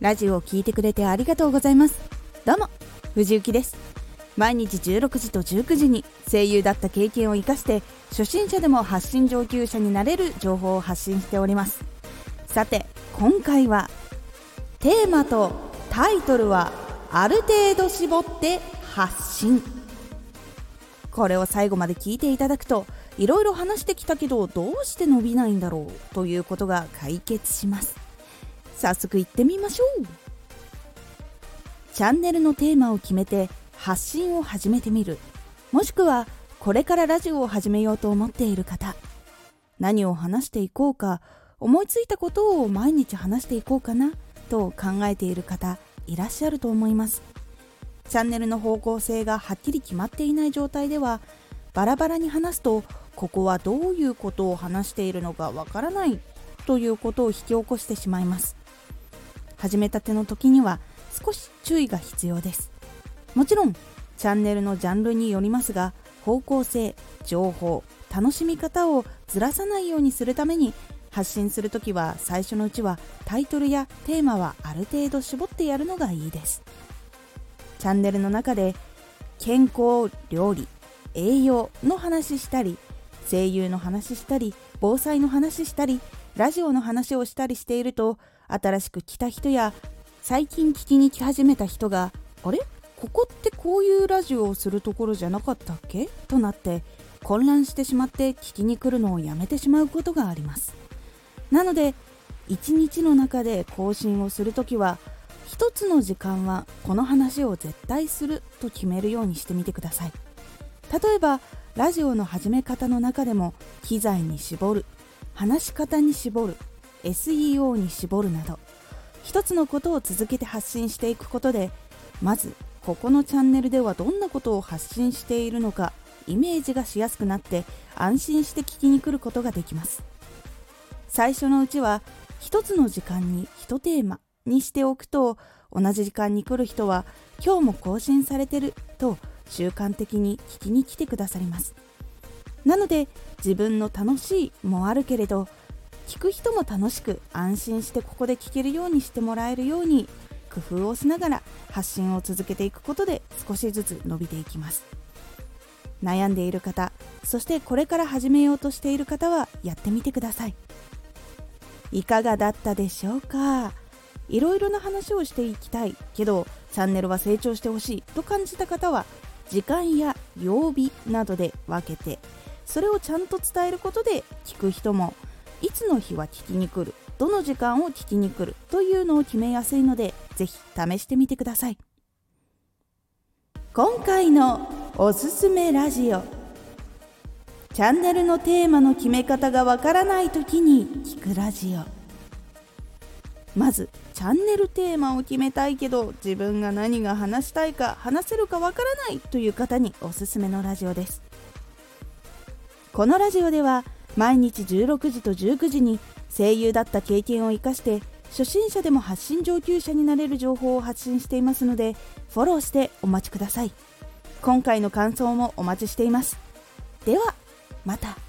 ラジオを聴いてくれてありがとうございます。どうも藤幸です。毎日16時と19時に声優だった経験を生かして初心者でも発信上級者になれる情報を発信しております。さて今回はテーマとタイトルはある程度絞って発信。これを最後まで聞いていただくといろいろ話してきたけどどうして伸びないんだろうということが解決します。早速行ってみましょう。チャンネルのテーマを決めて発信を始めてみる。もしくはこれからラジオを始めようと思っている方。何を話していこうか思いついたことを毎日話していこうかなと考えている方いらっしゃると思います。チャンネルの方向性がはっきり決まっていない状態ではバラバラに話すとここはどういうことを話しているのかわからないということを引き起こしてしまいます。始めたての時には少し注意が必要です。もちろんチャンネルのジャンルによりますが方向性情報楽しみ方をずらさないようにするために発信するときは最初のうちはタイトルやテーマはある程度絞ってやるのがいいです。チャンネルの中で健康料理栄養の話したり声優の話したり防災の話したりラジオの話をしたりしていると新しく来た人や最近聞きに来始めた人があれ？ここってこういうラジオをするところじゃなかったっけ？となって混乱してしまって聞きに来るのをやめてしまうことがあります。なので1日の中で更新をするときは1つの時間はこの話を絶対すると決めるようにしてみてください。例えばラジオの始め方の中でも機材に絞る話し方に絞る SEO に絞るなど一つのことを続けて発信していくことでまずここのチャンネルではどんなことを発信しているのかイメージがしやすくなって安心して聞きに来ることができます。最初のうちは一つの時間に1テーマにしておくと同じ時間に来る人は今日も更新されてると習慣的に聞きに来てくださります。なので自分の楽しいもあるけれど聞く人も楽しく安心してここで聞けるようにしてもらえるように工夫をしながら発信を続けていくことで少しずつ伸びていきます。悩んでいる方そしてこれから始めようとしている方はやってみてください。いかがだったでしょうか？いろいろな話をしていきたいけどチャンネルは成長してほしいと感じた方は時間や曜日などで分けてそれをちゃんと伝えることで聞く人もいつの日は聞きに来るどの時間を聞きに来るというのを決めやすいのでぜひ試してみてください。今回のおすすめラジオ。チャンネルのテーマの決め方がわからない時に聞くラジオ。まずチャンネルテーマを決めたいけど自分が何が話したいか話せるかわからないという方におすすめのラジオです。このラジオでは毎日16時と19時に声優だった経験を生かして初心者でも発信上級者になれる情報を発信していますのでフォローしてお待ちください。今回の感想もお待ちしています。ではまた。